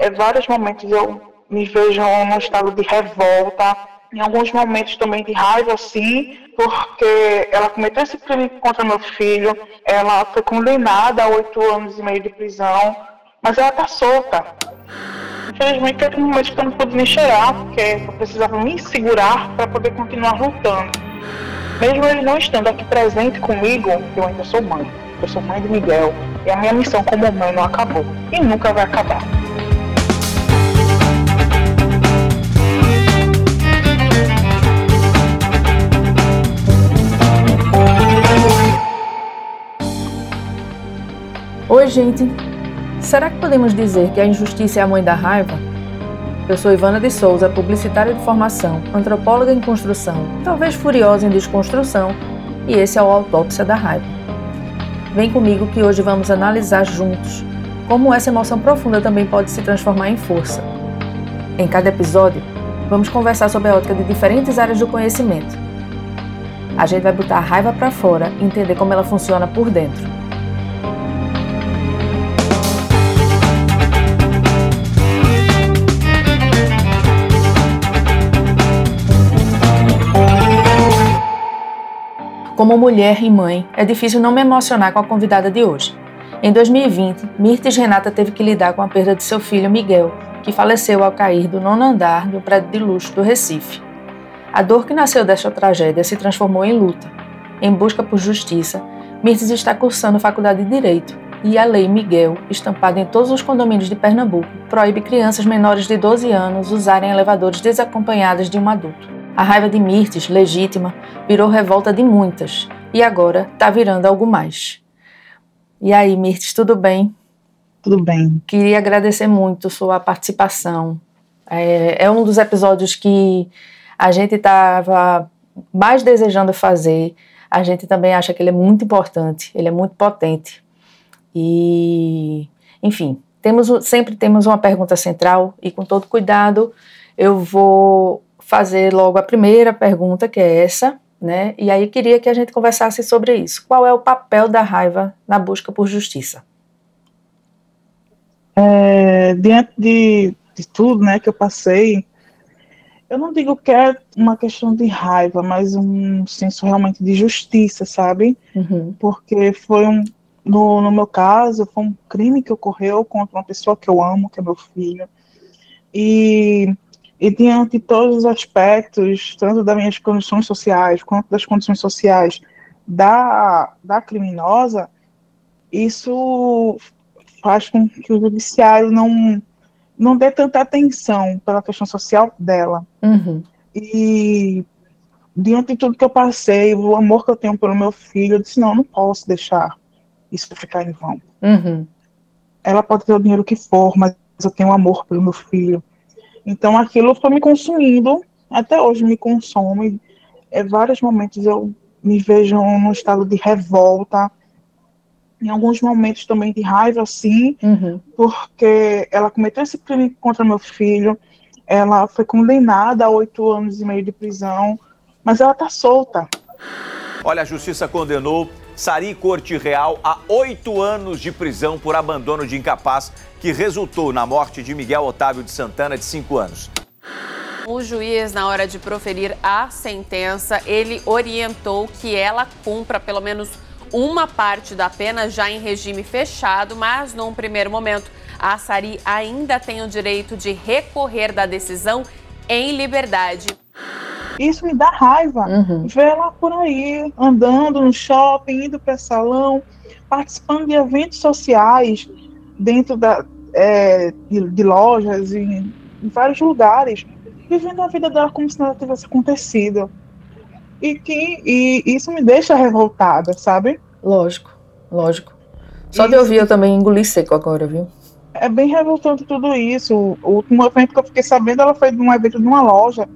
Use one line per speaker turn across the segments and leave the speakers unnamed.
É, vários momentos eu me vejo num estado de revolta, em alguns momentos também de raiva, sim, porque ela cometeu esse crime contra meu filho, ela foi condenada a oito anos e meio de prisão, mas ela está solta. Infelizmente, teve um momento que eu não pude nem chorar, porque eu precisava me segurar para poder continuar lutando. Mesmo ele não estando aqui presente comigo, eu ainda sou mãe. Eu sou mãe de Miguel e a minha missão como mãe não acabou e nunca vai acabar.
Gente. Será que podemos dizer que a injustiça é a mãe da raiva? Eu sou Ivana de Souza, publicitária de formação, antropóloga em construção, talvez furiosa em desconstrução, e esse é o Autópsia da Raiva. Vem comigo que hoje vamos analisar juntos como essa emoção profunda também pode se transformar em força. Em cada episódio, vamos conversar sobre a ótica de diferentes áreas do conhecimento. A gente vai botar a raiva para fora e entender como ela funciona por dentro. Como mulher e mãe, é difícil não me emocionar com a convidada de hoje. Em 2020, Mirtes Renata teve que lidar com a perda de seu filho Miguel, que faleceu ao cair do nono andar do prédio de luxo do Recife. A dor que nasceu desta tragédia se transformou em luta. Em busca por justiça, Mirtes está cursando faculdade de Direito e a Lei Miguel, estampada em todos os condomínios de Pernambuco, proíbe crianças menores de 12 anos usarem elevadores desacompanhadas de um adulto. A raiva de Mirtes, legítima, virou revolta de muitas e agora está virando algo mais. E aí, Mirtes, tudo bem?
Tudo bem.
Queria agradecer muito sua participação. É, é um dos episódios que a gente estava mais desejando fazer. A gente também acha que ele é muito importante, ele é muito potente. E, enfim, temos, sempre temos uma pergunta central e com todo cuidado eu vou fazer logo a primeira pergunta, que é essa, né? E aí queria que a gente conversasse sobre isso. Qual é o papel da raiva na busca por justiça?
É, diante de, de tudo, né, que eu passei, eu não digo que é uma questão de raiva, mas um senso realmente de justiça, sabe? Uhum. Porque foi um, no, no meu caso, foi um crime que ocorreu contra uma pessoa que eu amo, que é meu filho. E e diante de todos os aspectos, tanto das minhas condições sociais quanto das condições sociais da, da criminosa, isso faz com que o judiciário não, não dê tanta atenção pela questão social dela. Uhum. E diante de tudo que eu passei, o amor que eu tenho pelo meu filho, eu disse, não, eu não posso deixar isso ficar em vão. Uhum. Ela pode ter o dinheiro que for, mas eu tenho amor pelo meu filho. Então aquilo foi me consumindo, até hoje me consome. É, vários momentos eu me vejo num estado de revolta, em alguns momentos também de raiva, sim, uhum. porque ela cometeu esse crime contra meu filho, ela foi condenada a oito anos e meio de prisão, mas ela está solta.
Olha, a justiça condenou Sari Corte Real a oito anos de prisão por abandono de incapaz, que resultou na morte de Miguel Otávio de Santana, de cinco anos.
O juiz, na hora de proferir a sentença, ele orientou que ela cumpra pelo menos uma parte da pena já em regime fechado, mas num primeiro momento, a Sari ainda tem o direito de recorrer da decisão em liberdade.
Isso me dá raiva. Uhum. Ver ela por aí, andando no shopping, indo para salão, participando de eventos sociais dentro da, é, de, de, lojas, em, em, vários lugares, vivendo a vida dela como se nada tivesse acontecido. E, que, e isso me deixa revoltada, sabe?
Lógico, lógico. Só isso, de ouvir eu também engoli seco agora, viu?
É bem revoltante tudo isso. O último evento que eu fiquei sabendo, ela foi de um evento de uma loja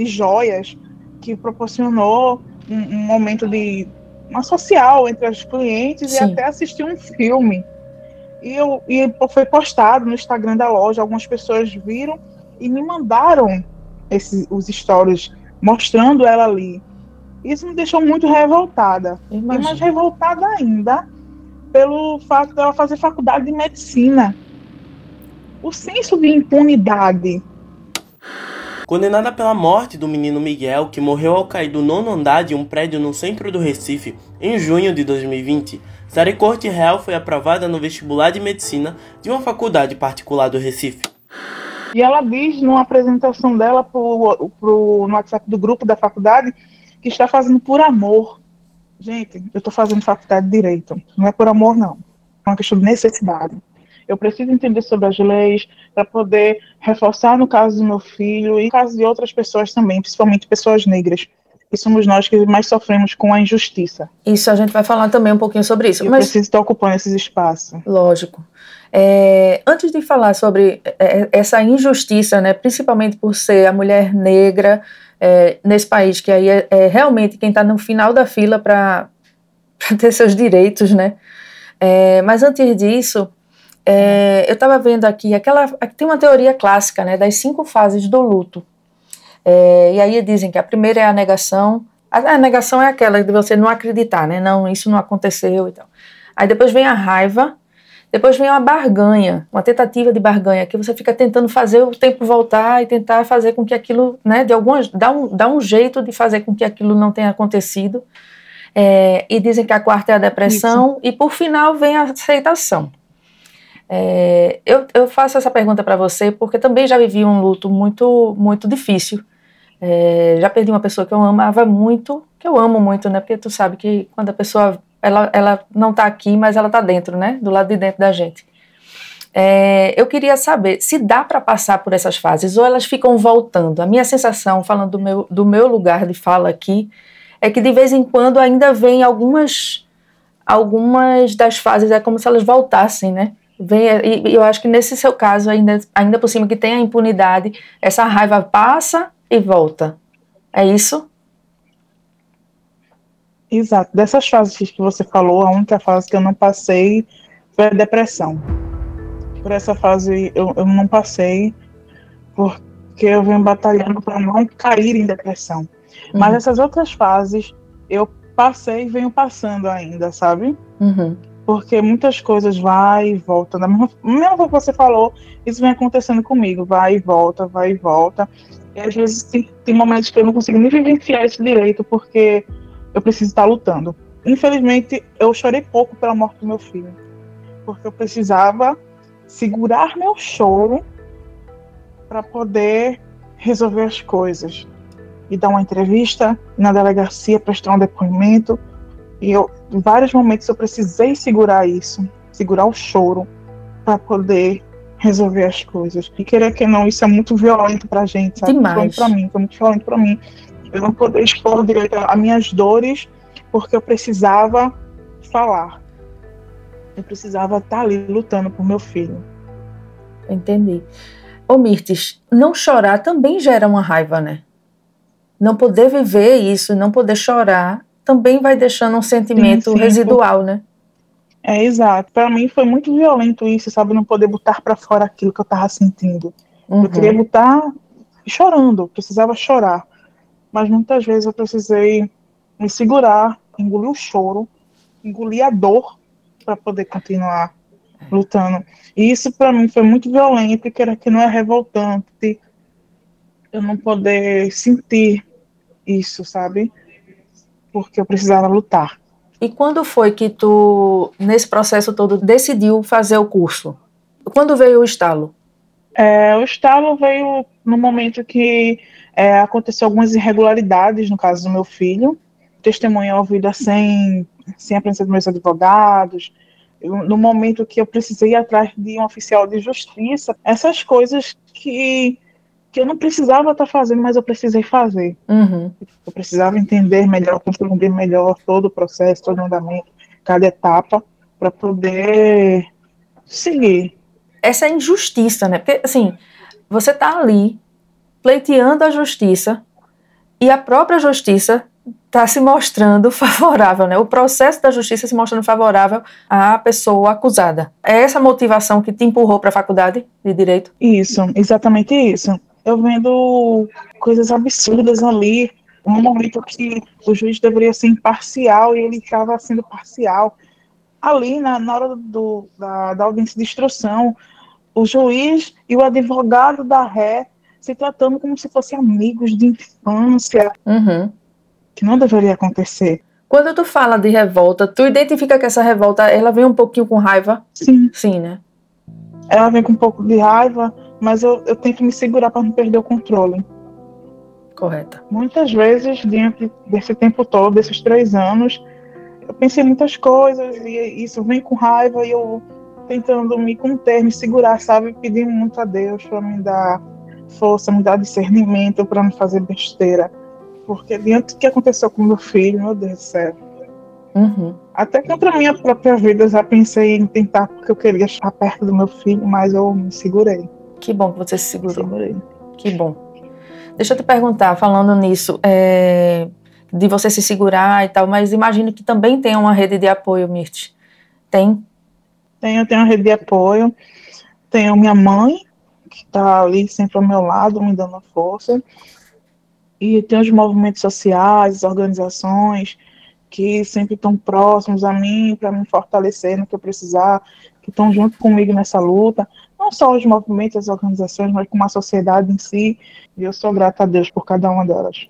de joias que proporcionou um, um momento de uma social entre os clientes Sim. e até assistir um filme. E, eu, e foi postado no Instagram da loja, algumas pessoas viram e me mandaram esses, os stories mostrando ela ali. Isso me deixou muito revoltada. Imagina. E mais revoltada ainda pelo fato dela fazer faculdade de medicina. o senso de impunidade.
Condenada pela morte do menino Miguel, que morreu ao cair do nono andar de um prédio no centro do Recife em junho de 2020, Sari Corte Real foi aprovada no vestibular de medicina de uma faculdade particular do Recife.
E ela diz numa apresentação dela pro, pro, no WhatsApp do grupo da faculdade que está fazendo por amor. Gente, eu estou fazendo faculdade de direito. Não é por amor, não. É uma questão de necessidade. Eu preciso entender sobre as leis para poder reforçar no caso do meu filho e no caso de outras pessoas também, principalmente pessoas negras. Que somos nós que mais sofremos com a injustiça.
Isso a gente vai falar também um pouquinho sobre isso.
Eu mas... preciso estar ocupando esses espaços.
Lógico. É, antes de falar sobre é, é, essa injustiça, né, principalmente por ser a mulher negra é, nesse país, que aí é, é realmente quem está no final da fila para ter seus direitos, né? É, mas antes disso, é, eu estava vendo aqui, aquela, tem uma teoria clássica né, das cinco fases do luto. É, e aí dizem que a primeira é a negação. A, a, negação é aquela de você não acreditar, né? Não, isso não aconteceu e tal. Aí depois vem a raiva, depois vem uma barganha, uma tentativa de barganha, que você fica tentando fazer o tempo voltar e tentar fazer com que aquilo, né, de algumas, dá um, dá um jeito de fazer com que aquilo não tenha acontecido. É, e dizem que a quarta é a depressão, Isso. e por final vem a aceitação. É, eu, eu, faço essa pergunta para você porque também já vivi um luto muito, muito difícil. É, já perdi uma pessoa que eu amava muito, que eu amo muito, né? Porque tu sabe que quando a pessoa ela, ela não está aqui, mas ela está dentro, né? Do lado de dentro da gente. É, eu queria saber se dá para passar por essas fases ou elas ficam voltando. A minha sensação, falando do meu, do meu lugar de fala aqui, é que de vez em quando ainda vem algumas algumas das fases, é como se elas voltassem, né? Vem, e eu acho que nesse seu caso, ainda, ainda por cima que tem a impunidade, essa raiva passa e volta. É isso?
Exato. Dessas fases que você falou, a única fase que eu não passei foi a depressão. Por essa fase eu, eu não passei, porque eu venho batalhando para não cair em depressão. Uhum. Mas essas outras fases eu passei e venho passando ainda, sabe? Uhum porque muitas coisas vai e volta. Da mesma, mesma que você falou, isso vem acontecendo comigo, vai e volta, vai e volta. E às vezes tem, tem momentos que eu não consigo nem vivenciar esse direito porque eu preciso estar lutando. Infelizmente, eu chorei pouco pela morte do meu filho, porque eu precisava segurar meu choro para poder resolver as coisas e dar uma entrevista na delegacia, prestar um depoimento e eu, em vários momentos eu precisei segurar isso, segurar o choro para poder resolver as coisas. E querer que não, isso é muito violento pra gente, sabe?
Demais.
Para mim, foi muito violento para mim. Eu não poder expor direito as minhas dores porque eu precisava falar. Eu precisava estar tá ali lutando por meu filho.
Entendi. Ô Mirtes, não chorar também gera uma raiva, né? Não poder viver isso, não poder chorar também vai deixando um sentimento sim, sim, residual, né?
É, exato. Para mim foi muito violento isso, sabe? Não poder botar para fora aquilo que eu tava sentindo. Uhum. Eu queria botar chorando, precisava chorar. Mas muitas vezes eu precisei me segurar, engolir o choro, engolir a dor para poder continuar lutando. E isso para mim foi muito violento, que era que não é revoltante eu não poder sentir isso, sabe? Porque eu precisava lutar.
E quando foi que tu, nesse processo todo, decidiu fazer o curso? Quando veio o estalo?
É, o estalo veio no momento que é, aconteceu algumas irregularidades no caso do meu filho. Testemunha ouvida sem, sem a presença dos meus advogados. Eu, no momento que eu precisei ir atrás de um oficial de justiça. Essas coisas que que eu não precisava estar tá fazendo, mas eu precisei fazer. Uhum. Eu precisava entender melhor, compreender melhor todo o processo, todo o andamento, cada etapa, para poder seguir.
Essa injustiça, né? Porque, assim, você está ali pleiteando a justiça e a própria justiça está se mostrando favorável, né? O processo da justiça se mostrando favorável à pessoa acusada. É essa motivação que te empurrou para a faculdade de direito?
Isso, exatamente isso eu vendo coisas absurdas ali. Um momento que o juiz deveria ser imparcial e ele estava sendo parcial. Ali, na, na hora do, da, da audiência de instrução, o juiz e o advogado da ré se tratando como se fossem amigos de infância,
uhum.
que não deveria acontecer.
Quando tu fala de revolta, tu identifica que essa revolta, ela vem um pouquinho com raiva?
Sim.
Sim, né?
Ela vem com um pouco de raiva, mas eu, eu tento me segurar para não perder o controle.
Correta.
Muitas vezes, diante desse tempo todo, desses três anos, eu pensei muitas coisas e isso vem com raiva e eu tentando me conter, me segurar, sabe? Pedindo muito a Deus para me dar força, me dar discernimento para não fazer besteira. Porque diante do que aconteceu com meu filho, meu Deus do céu.
Uhum.
Até contra a minha própria vida, eu já pensei em tentar, porque eu queria estar perto do meu filho, mas eu me segurei.
Que bom que você se segurou.
Segurei.
Que bom. Deixa eu te perguntar, falando nisso, é, de você se segurar e tal, mas imagino que também tem uma rede de apoio, Mirth. Tem?
Tenho, tenho uma rede de apoio. Tenho minha mãe, que está ali sempre ao meu lado, me dando força. E tem os movimentos sociais, as organizações que sempre estão próximos a mim para me fortalecer no que eu precisar, que estão junto comigo nessa luta. Não só os movimentos, as organizações, mas como a sociedade em si. E eu sou grata a Deus por cada uma delas.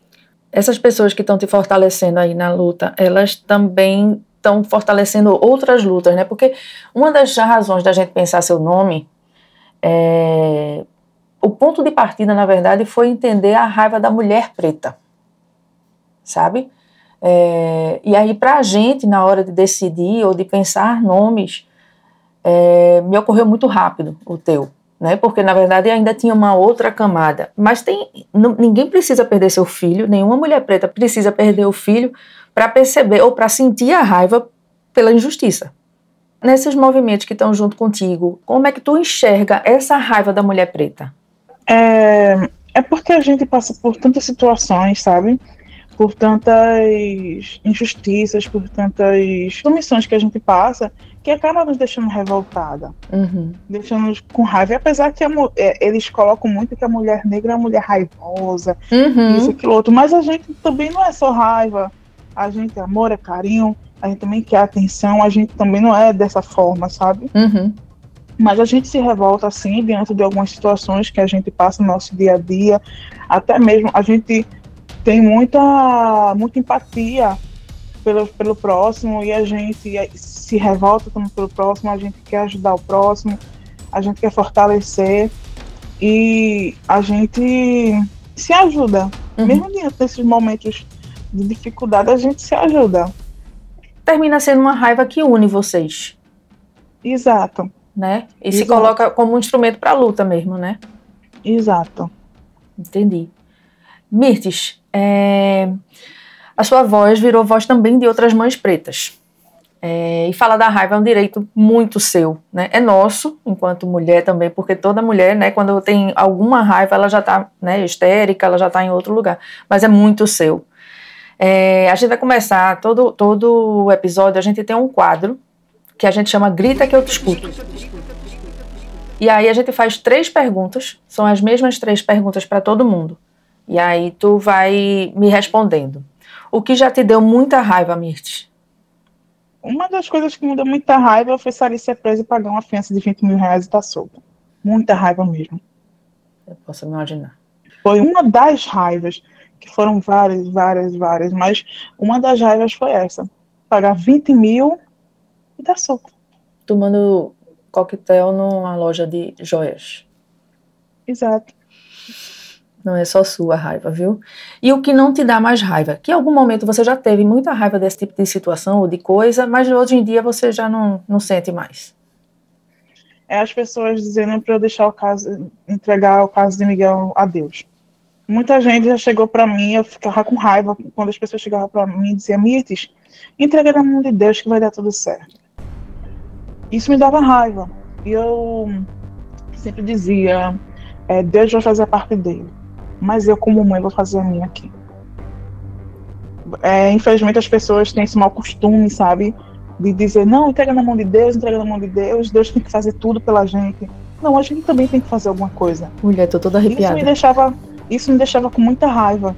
Essas pessoas que estão te fortalecendo aí na luta, elas também estão fortalecendo outras lutas, né? Porque uma das razões da gente pensar seu nome é, o ponto de partida, na verdade, foi entender a raiva da mulher preta, sabe? É, e aí, para a gente, na hora de decidir ou de pensar nomes, é, me ocorreu muito rápido o teu, né? Porque na verdade ainda tinha uma outra camada. Mas tem, não, ninguém precisa perder seu filho, nenhuma mulher preta precisa perder o filho para perceber ou para sentir a raiva pela injustiça, nesses movimentos que estão junto contigo, como é que tu enxerga essa raiva da mulher preta?
É, é porque a gente passa por tantas situações, sabe? Por tantas injustiças, por tantas omissões que a gente passa, que acaba nos deixando revoltada,
uhum.
deixando com raiva. E apesar que a, é, eles colocam muito que a mulher negra é uma mulher raivosa,
uhum.
isso, aquilo, outro, mas a gente também não é só raiva, a gente é amor, é carinho, a gente também quer atenção, a gente também não é dessa forma, sabe?
Uhum.
Mas a gente se revolta assim diante de algumas situações que a gente passa no nosso dia a dia, até mesmo a gente tem muita, muita empatia pelo, pelo próximo e a gente se revolta também pelo próximo, a gente quer ajudar o próximo, a gente quer fortalecer e a gente se ajuda, uhum. mesmo diante desses momentos de dificuldade, a gente se ajuda
termina sendo uma raiva que une vocês.
Exato.
Né? E Exato. se coloca como um instrumento para a luta mesmo, né?
Exato.
Entendi. Mirtes, é... a sua voz virou voz também de outras mães pretas. É... e falar da raiva é um direito muito seu, né? É nosso, enquanto mulher também, porque toda mulher, né, quando tem alguma raiva, ela já está né, histérica, ela já está em outro lugar. Mas é muito seu. É, a gente vai começar todo, todo episódio, a gente tem um quadro que a gente chama Grita que eu te escuto. E aí a gente faz três perguntas, são as mesmas três perguntas para todo mundo. E aí tu vai me respondendo. O que já te deu muita raiva, Mirtes?
Uma das coisas que me deu muita raiva foi sair ser presa e pagar uma fiança de 20 mil reais e estar tá solta. Muita raiva mesmo.
Eu posso imaginar.
Foi uma das raivas que foram várias, várias, várias, mas uma das raivas foi essa: pagar 20 mil e dar solto.
Tomando coquetel numa loja de joias.
Exato.
Não é só sua raiva, viu? E o que não te dá mais raiva? Que em algum momento você já teve muita raiva desse tipo de situação ou de coisa, mas hoje em dia você já não, não sente mais.
É as pessoas dizendo para eu deixar o caso, entregar o caso de Miguel a Deus. Muita gente já chegou para mim, eu ficava com raiva quando as pessoas chegavam para mim e diziam: Mirtes, entrega na mão de Deus que vai dar tudo certo. Isso me dava raiva. E eu sempre dizia: é, Deus vai fazer a parte dele, mas eu, como mãe, vou fazer a minha aqui. É, infelizmente, as pessoas têm esse mau costume, sabe? De dizer: não, entrega na mão de Deus, entrega na mão de Deus, Deus tem que fazer tudo pela gente. Não, a gente também tem que fazer alguma coisa.
Mulher, tô toda arrepiada.
Isso me deixava isso me deixava com muita raiva.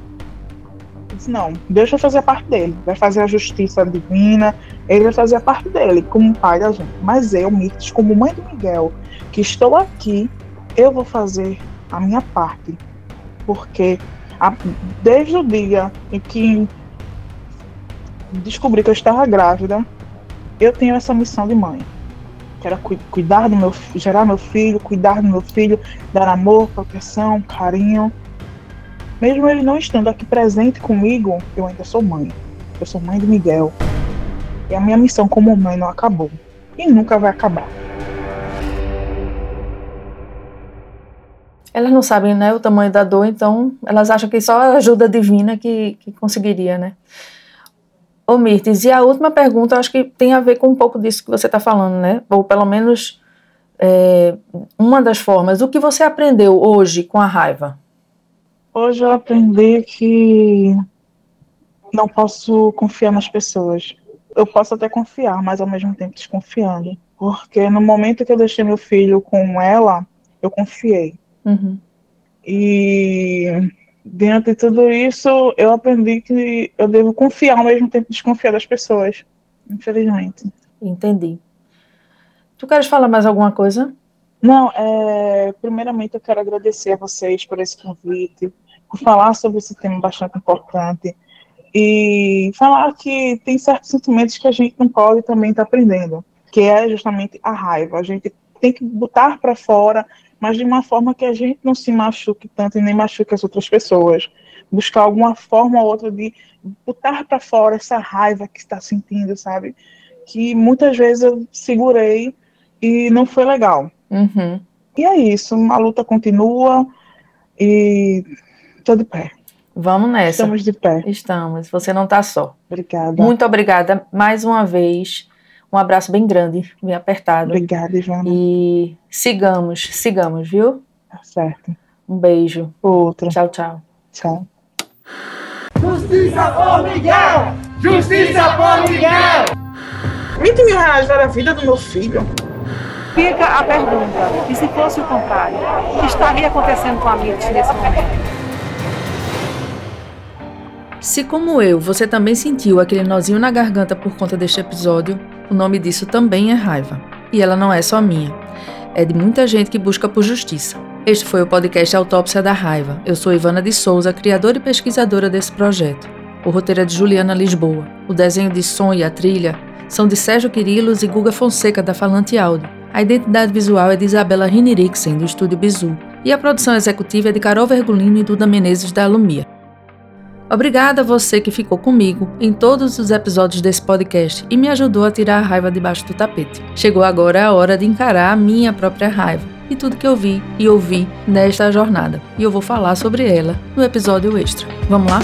disse, não, Deus vai fazer a parte dele, vai fazer a justiça divina, ele vai fazer a parte dele, como pai da gente. Mas eu, Mirtes, como mãe do Miguel, que estou aqui, eu vou fazer a minha parte. Porque a, desde o dia em que descobri que eu estava grávida, eu tenho essa missão de mãe. Quero cu cuidar do meu gerar meu filho, cuidar do meu filho, dar amor, proteção, carinho. Mesmo ele não estando aqui presente comigo, eu ainda sou mãe. Eu sou mãe do Miguel. E a minha missão como mãe não acabou. E nunca vai acabar.
Elas não sabem, né, o tamanho da dor, então elas acham que só a ajuda divina que, que conseguiria, né? Ô Mirtes, e a última pergunta, acho que tem a ver com um pouco disso que você está falando, né? Ou pelo menos é, uma das formas. O que você aprendeu hoje com a raiva?
Hoje eu aprendi que não posso confiar nas pessoas. Eu posso até confiar, mas ao mesmo tempo desconfiando. Porque no momento que eu deixei meu filho com ela, eu confiei. Uhum. E Dentro de tudo isso, eu aprendi que eu devo confiar ao mesmo tempo desconfiar das pessoas, infelizmente.
Entendi. Tu queres falar mais alguma coisa?
Não, é, primeiramente eu quero agradecer a vocês por esse convite, por falar sobre esse tema bastante importante e falar que tem certos sentimentos que a gente não pode também estar tá aprendendo, que é justamente a raiva. A gente tem que botar para fora mas de uma forma que a gente não se machuque tanto e nem machuque as outras pessoas. Buscar alguma forma ou outra de botar para fora essa raiva que está sentindo, sabe? Que muitas vezes eu segurei e não foi legal. Uhum. E é isso, a luta continua e estou de pé.
Vamos nessa.
Estamos de pé.
Estamos. Você não está só.
Obrigada.
Muito obrigada mais uma vez. Um abraço bem grande, bem apertado.
Obrigada, Ivana.
E sigamos, sigamos, viu?
Tá certo.
Um beijo.
Outra.
Tchau, tchau.
Tchau.
Justiça por Miguel! Justiça por Miguel!
20 mil reais era a vida do meu filho.
Fica a pergunta: e se fosse o contrário? O que estaria acontecendo com a Mitch nesse momento?
Se, como eu, você também sentiu aquele nozinho na garganta por conta deste episódio, o nome disso também é raiva. E ela não é só minha. É de muita gente que busca por justiça. Este foi o podcast Autópsia da Raiva. Eu sou Ivana de Souza, criadora e pesquisadora desse projeto. O roteiro é de Juliana Lisboa. O desenho de som e a trilha são de Sérgio Quirilos e Guga Fonseca, da Falante Áudio. A identidade visual é de Isabela Rinirixen, do Estúdio Bizu. E a produção executiva é de Carol Vergolino e Duda Menezes, da Alumia. Obrigada a você que ficou comigo em todos os episódios desse podcast e me ajudou a tirar a raiva debaixo do tapete. Chegou agora a hora de encarar a minha própria raiva e tudo que eu vi e ouvi nesta jornada. E eu vou falar sobre ela no episódio extra. Vamos lá?